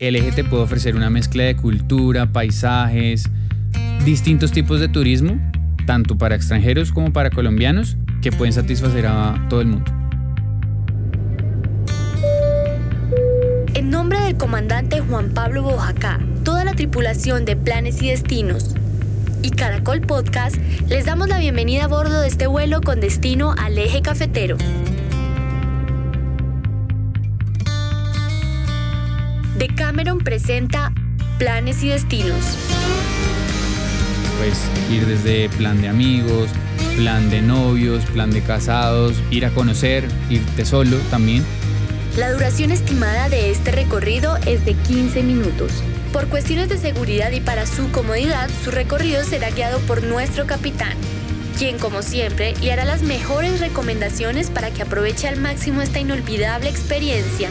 el eje te puede ofrecer una mezcla de cultura, paisajes, distintos tipos de turismo, tanto para extranjeros como para colombianos, que pueden satisfacer a todo el mundo. En nombre del comandante Juan Pablo Bojacá, toda la tripulación de Planes y Destinos y Caracol Podcast, les damos la bienvenida a bordo de este vuelo con destino al eje cafetero. Decameron presenta Planes y Destinos. Pues ir desde plan de amigos, plan de novios, plan de casados, ir a conocer, irte solo también. La duración estimada de este recorrido es de 15 minutos. Por cuestiones de seguridad y para su comodidad, su recorrido será guiado por nuestro capitán, quien como siempre le hará las mejores recomendaciones para que aproveche al máximo esta inolvidable experiencia.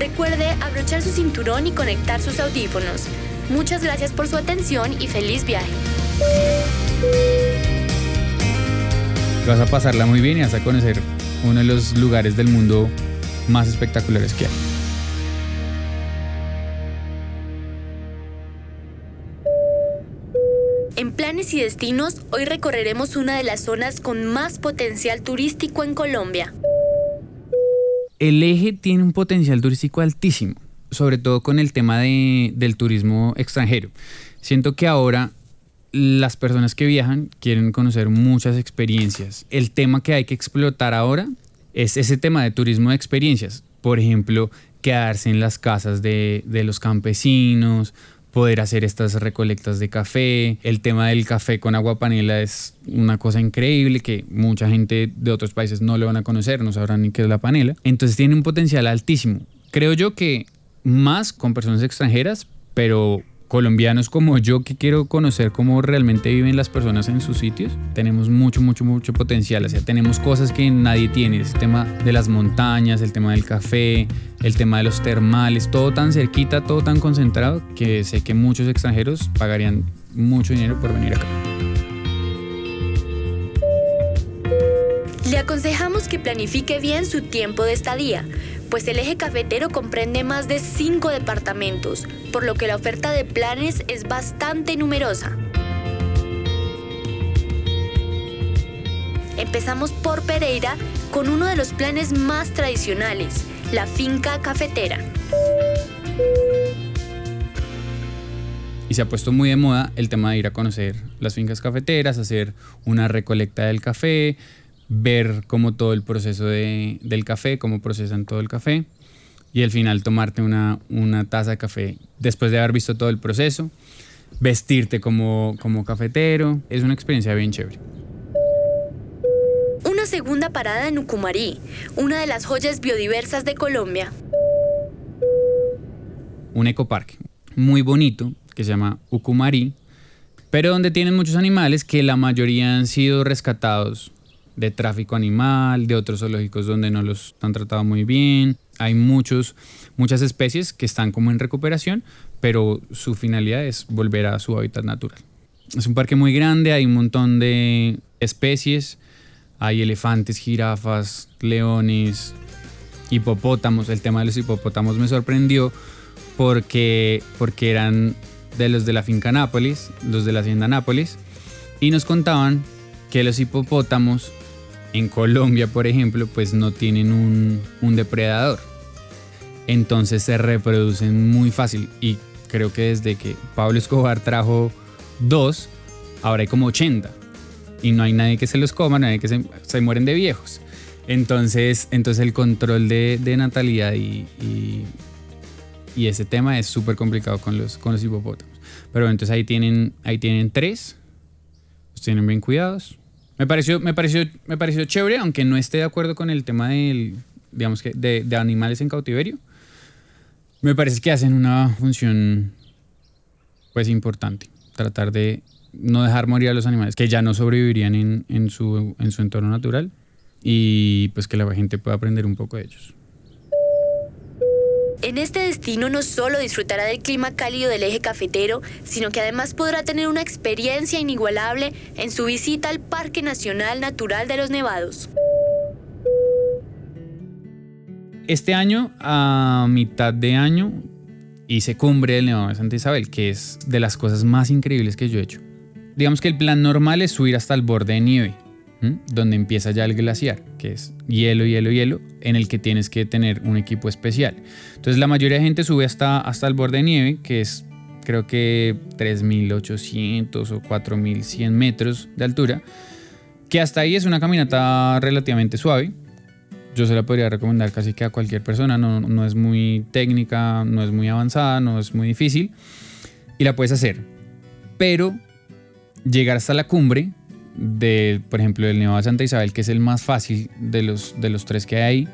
Recuerde abrochar su cinturón y conectar sus audífonos. Muchas gracias por su atención y feliz viaje. Vas a pasarla muy bien y vas a conocer uno de los lugares del mundo más espectaculares que hay. En planes y destinos, hoy recorreremos una de las zonas con más potencial turístico en Colombia el eje tiene un potencial turístico altísimo, sobre todo con el tema del turismo extranjero. Siento que ahora las personas que viajan quieren conocer muchas experiencias. El tema que hay que explotar ahora es ese tema de turismo de experiencias. Por ejemplo, quedarse en las casas de, de los campesinos, poder hacer estas recolectas de café. El tema del café con agua panela es una cosa increíble que mucha gente de otros países no lo van a conocer, no sabrán ni qué es la panela. Entonces tiene un potencial altísimo. Creo yo que más con personas extranjeras, pero colombianos como yo que quiero conocer cómo realmente viven las personas en sus sitios, tenemos mucho, mucho, mucho potencial. O sea, tenemos cosas que nadie tiene. El tema de las montañas, el tema del café, el tema de los termales, todo tan cerquita, todo tan concentrado que sé que muchos extranjeros pagarían mucho dinero por venir acá. Le aconsejamos que planifique bien su tiempo de estadía pues el eje cafetero comprende más de cinco departamentos, por lo que la oferta de planes es bastante numerosa. Empezamos por Pereira con uno de los planes más tradicionales, la finca cafetera. Y se ha puesto muy de moda el tema de ir a conocer las fincas cafeteras, hacer una recolecta del café, ver cómo todo el proceso del café, cómo procesan todo el café y al final tomarte una, taza de café después de haber visto todo el proceso, vestirte como, como cafetero, es una experiencia bien chévere. Una segunda parada en Ucumarí, una de las joyas biodiversas de Colombia. Un ecoparque muy bonito que se llama Ucumarí, pero donde tienen muchos animales que la mayoría han sido rescatados de tráfico animal, de otros zoológicos donde no los han tratado muy bien. Hay muchos, muchas especies que están como en recuperación, pero su finalidad es volver a su hábitat natural. Es un parque muy grande, hay un montón de especies, hay elefantes, jirafas, leones, hipopótamos. El tema de los hipopótamos me sorprendió porque, porque eran de los de la finca Nápoles, los de la hacienda Nápoles, y nos contaban que los hipopótamos en Colombia, por ejemplo, pues no tienen un, depredador. Entonces se reproducen muy fácil. Y creo que desde que Pablo Escobar trajo dos, ahora hay como 80. Y no hay nadie que se los coma, nadie que se, mueren de viejos. Entonces, entonces el control de, natalidad y, y, ese tema es súper complicado con los, con los hipopótamos. Pero entonces ahí tienen, ahí tienen tres, los tienen bien cuidados, me pareció, me pareció, me pareció chévere, aunque no esté de acuerdo con el tema del, digamos que, de, de animales en cautiverio. Me parece que hacen una función, pues, importante. Tratar de no dejar morir a los animales que ya no sobrevivirían en, en, su, en su entorno natural y pues que la gente pueda aprender un poco de ellos. En este destino no solo disfrutará del clima cálido del eje cafetero, sino que además podrá tener una experiencia inigualable en su visita al Parque Nacional Natural de los Nevados. Este año, a mitad de año, hice cumbre del Nevado de Santa Isabel, que es de las cosas más increíbles que yo he hecho. Digamos que el plan normal es subir hasta el borde de nieve, donde empieza ya el glaciar, que es hielo, hielo, hielo, en el que tienes que tener un equipo especial. Entonces la mayoría de gente sube hasta, hasta el borde de nieve, que es creo que 3.800 o 4.100 metros de altura, que hasta ahí es una caminata relativamente suave. Yo se la podría recomendar casi que a cualquier persona, no, no es muy técnica, no es muy avanzada, no es muy difícil y la puedes hacer. Pero llegar hasta la cumbre de, por ejemplo, el Nevado de Santa Isabel, que es el más fácil de los, de los tres que hay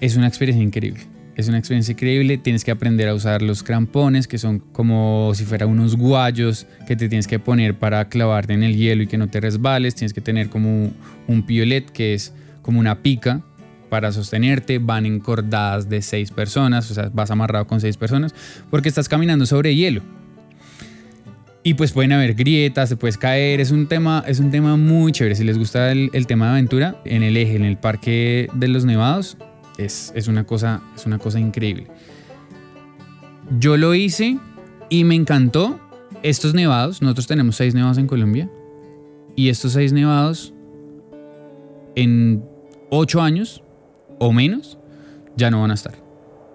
es una experiencia increíble. Es una experiencia increíble, tienes que aprender a usar los crampones, que son como si fuera unos guayos que te tienes que poner para clavarte en el hielo y que no te resbales, tienes que tener como un piolet, que es como una pica para sostenerte, van encordadas de seis personas, o sea, vas amarrado con seis personas, porque estás caminando sobre hielo. Y pues pueden haber grietas, se puedes caer, es un tema, es un tema muy chévere. Si les gusta el, tema de aventura, en el eje, en el parque de los nevados, es, es, una, cosa, es una cosa increíble. Yo lo hice y me encantó estos nevados. Nosotros tenemos seis nevados en Colombia. Y estos seis nevados, en ocho años o menos, ya no van a estar.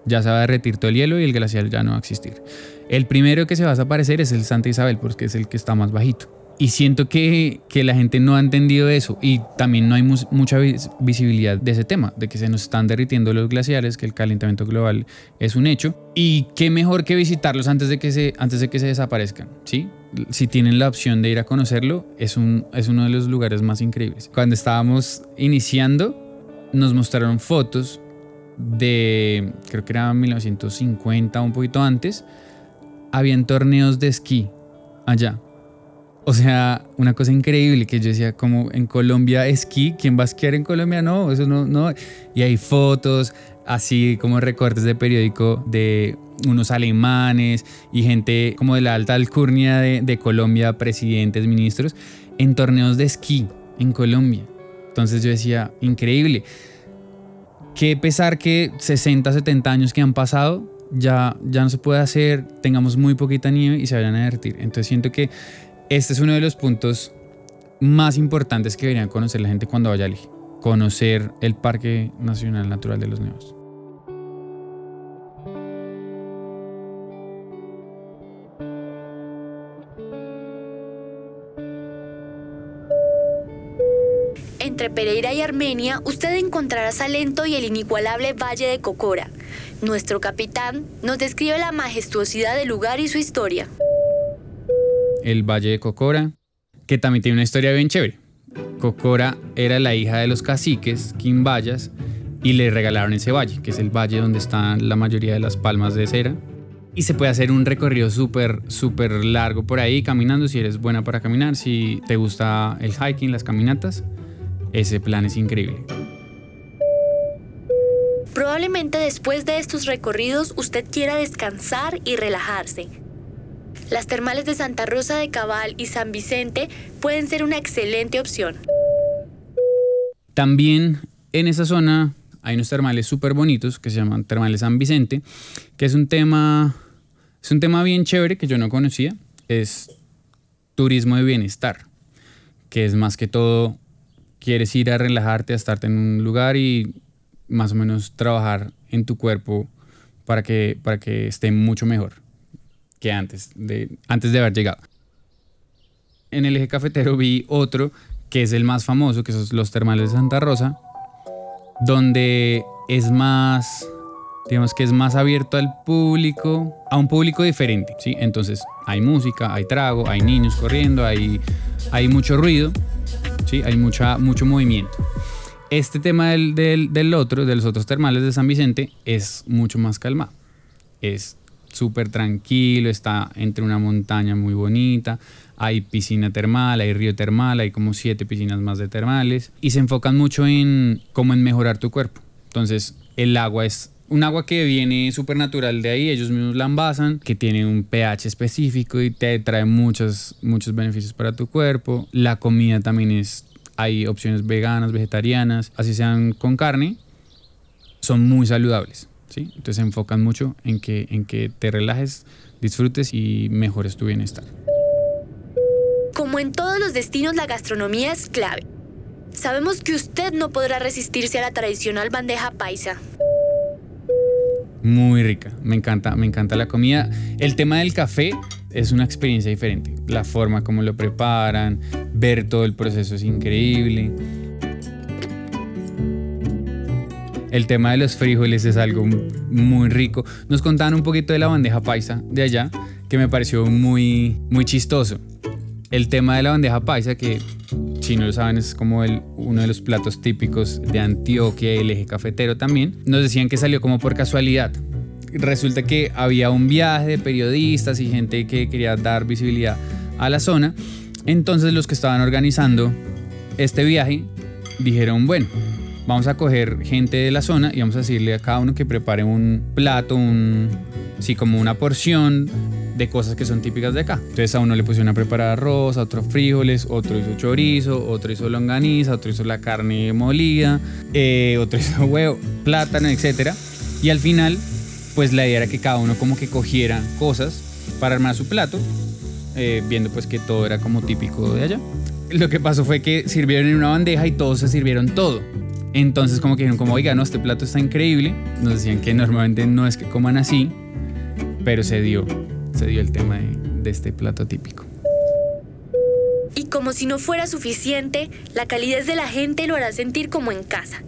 Ya se va a derretir todo el hielo y el glaciar ya no va a existir. El primero que se va a desaparecer es el Santa Isabel, porque es el que está más bajito. Y siento que, que la gente no ha entendido eso y también no hay mucha visibilidad de ese tema, de que se nos están derritiendo los glaciares, que el calentamiento global es un hecho. Y qué mejor que visitarlos antes de que se, antes de que se desaparezcan, ¿sí? Si tienen la opción de ir a conocerlo, es, un, es uno de los lugares más increíbles. Cuando estábamos iniciando, nos mostraron fotos de, creo que era 1950, un poquito antes, habían torneos de esquí allá. O sea, una cosa increíble que yo decía, como en Colombia esquí, ¿quién va a esquiar en Colombia? No, eso no, no. Y hay fotos, así como recortes de periódico de unos alemanes y gente como de la alta alcurnia de, de Colombia, presidentes, ministros, en torneos de esquí en Colombia. Entonces yo decía, increíble. Qué pesar que 60, 70 años que han pasado, ya, ya no se puede hacer, tengamos muy poquita nieve y se vayan a derretir. Entonces siento que este es uno de los puntos más importantes que deberían conocer la gente cuando vaya a. Conocer el Parque Nacional Natural de los Nevos. Entre Pereira y Armenia, usted encontrará Salento y el inigualable Valle de Cocora. Nuestro capitán nos describe la majestuosidad del lugar y su historia. El Valle de Cocora, que también tiene una historia bien chévere. Cocora era la hija de los caciques quimbayas y le regalaron ese valle, que es el valle donde están la mayoría de las palmas de cera. Y se puede hacer un recorrido súper, súper largo por ahí caminando si eres buena para caminar, si te gusta el hiking, las caminatas ese plan es increíble. Probablemente después de estos recorridos usted quiera descansar y relajarse. Las termales de Santa Rosa de Cabal y San Vicente pueden ser una excelente opción. También en esa zona hay unos termales súper bonitos que se llaman Termales San Vicente, que es un tema, es un tema bien chévere que yo no conocía. Es turismo de bienestar, que es más que todo quieres ir a relajarte, a estarte en un lugar y más o menos trabajar en tu cuerpo para que, para que esté mucho mejor que antes de, antes de haber llegado. En el eje cafetero vi otro que es el más famoso, que son los termales de Santa Rosa, donde es más, digamos que es más abierto al público, a un público diferente, ¿sí? Entonces hay música, hay trago, hay niños corriendo, hay, hay mucho ruido, ¿sí? Hay mucha, mucho movimiento. Este tema del, del, otro, de los otros termales de San Vicente, es mucho más calmado. Es súper tranquilo, está entre una montaña muy bonita, hay piscina termal, hay río termal, hay como siete piscinas más de termales y se enfocan mucho en cómo en mejorar tu cuerpo. Entonces, el agua es un agua que viene súper natural de ahí, ellos mismos la envasan, que tiene un pH específico y te trae muchos, muchos beneficios para tu cuerpo. La comida también es, hay opciones veganas, vegetarianas, así sean con carne, son muy saludables. ¿sí? Entonces se enfocan mucho en que, en que te relajes, disfrutes y mejores tu bienestar. Como en todos los destinos, la gastronomía es clave. Sabemos que usted no podrá resistirse a la tradicional bandeja paisa. Muy rica, me encanta, me encanta la comida. El tema del café es una experiencia diferente. La forma como lo preparan, ver todo el proceso es increíble. El tema de los frijoles es algo muy rico. Nos contaban un poquito de la bandeja paisa de allá, que me pareció muy, muy chistoso. El tema de la bandeja paisa, que si no lo saben es como el, uno de los platos típicos de Antioquia y el eje cafetero también, nos decían que salió como por casualidad. Resulta que había un viaje de periodistas y gente que quería dar visibilidad a la zona. Entonces los que estaban organizando este viaje dijeron, bueno, vamos a coger gente de la zona y vamos a decirle a cada uno que prepare un plato, un, sí, como una porción de cosas que son típicas de acá. Entonces a uno le pusieron a preparar arroz, a otro frijoles, otro hizo chorizo, otro hizo longaniza, otro hizo la carne molida, eh, otro hizo huevo, plátano, etc. Y al final, pues la idea era que cada uno como que cogiera cosas para armar su plato, eh, viendo pues que todo era como típico de allá. Lo que pasó fue que sirvieron en una bandeja y todos se sirvieron todo. Entonces como que dijeron como, oiga, no, este plato está increíble. Nos decían que normalmente no es que coman así, pero se dio se dio el tema de, este plato típico. Y como si no fuera suficiente, la calidez de la gente lo hará sentir como en casa.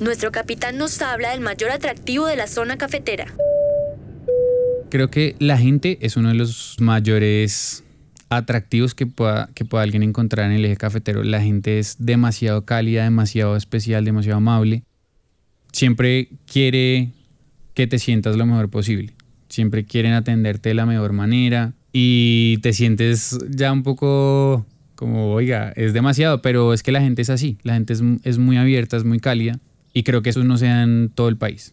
Nuestro capitán nos habla del mayor atractivo de la zona cafetera. Creo que la gente es uno de los mayores atractivos que pueda, que pueda alguien encontrar en el eje cafetero. La gente es demasiado cálida, demasiado especial, demasiado amable. Siempre quiere que te sientas lo mejor posible siempre quieren atenderte de la mejor manera y te sientes ya un poco como, oiga, es demasiado, pero es que la gente es así, la gente es, muy abierta, es muy cálida y creo que eso no se da en todo el país.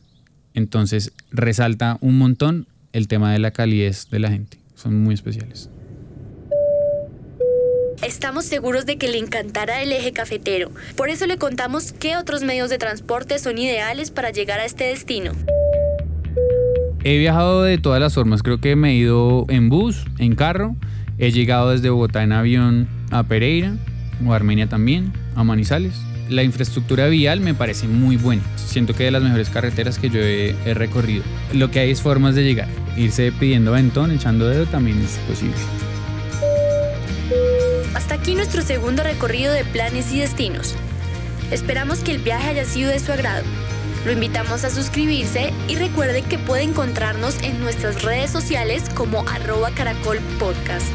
Entonces resalta un montón el tema de la calidez de la gente, son muy especiales. Estamos seguros de que le encantará el eje cafetero, por eso le contamos qué otros medios de transporte son ideales para llegar a este destino. He viajado de todas las formas, creo que me he ido en bus, en carro, he llegado desde Bogotá en avión a Pereira o Armenia también, a Manizales. La infraestructura vial me parece muy buena, siento que de las mejores carreteras que yo he, recorrido. Lo que hay es formas de llegar, irse pidiendo ventón, echando dedo también es posible. Hasta aquí nuestro segundo recorrido de planes y destinos. Esperamos que el viaje haya sido de su agrado. Lo invitamos a suscribirse y recuerde que puede encontrarnos en nuestras redes sociales como arroba caracol podcast.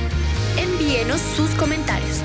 Envíenos sus comentarios.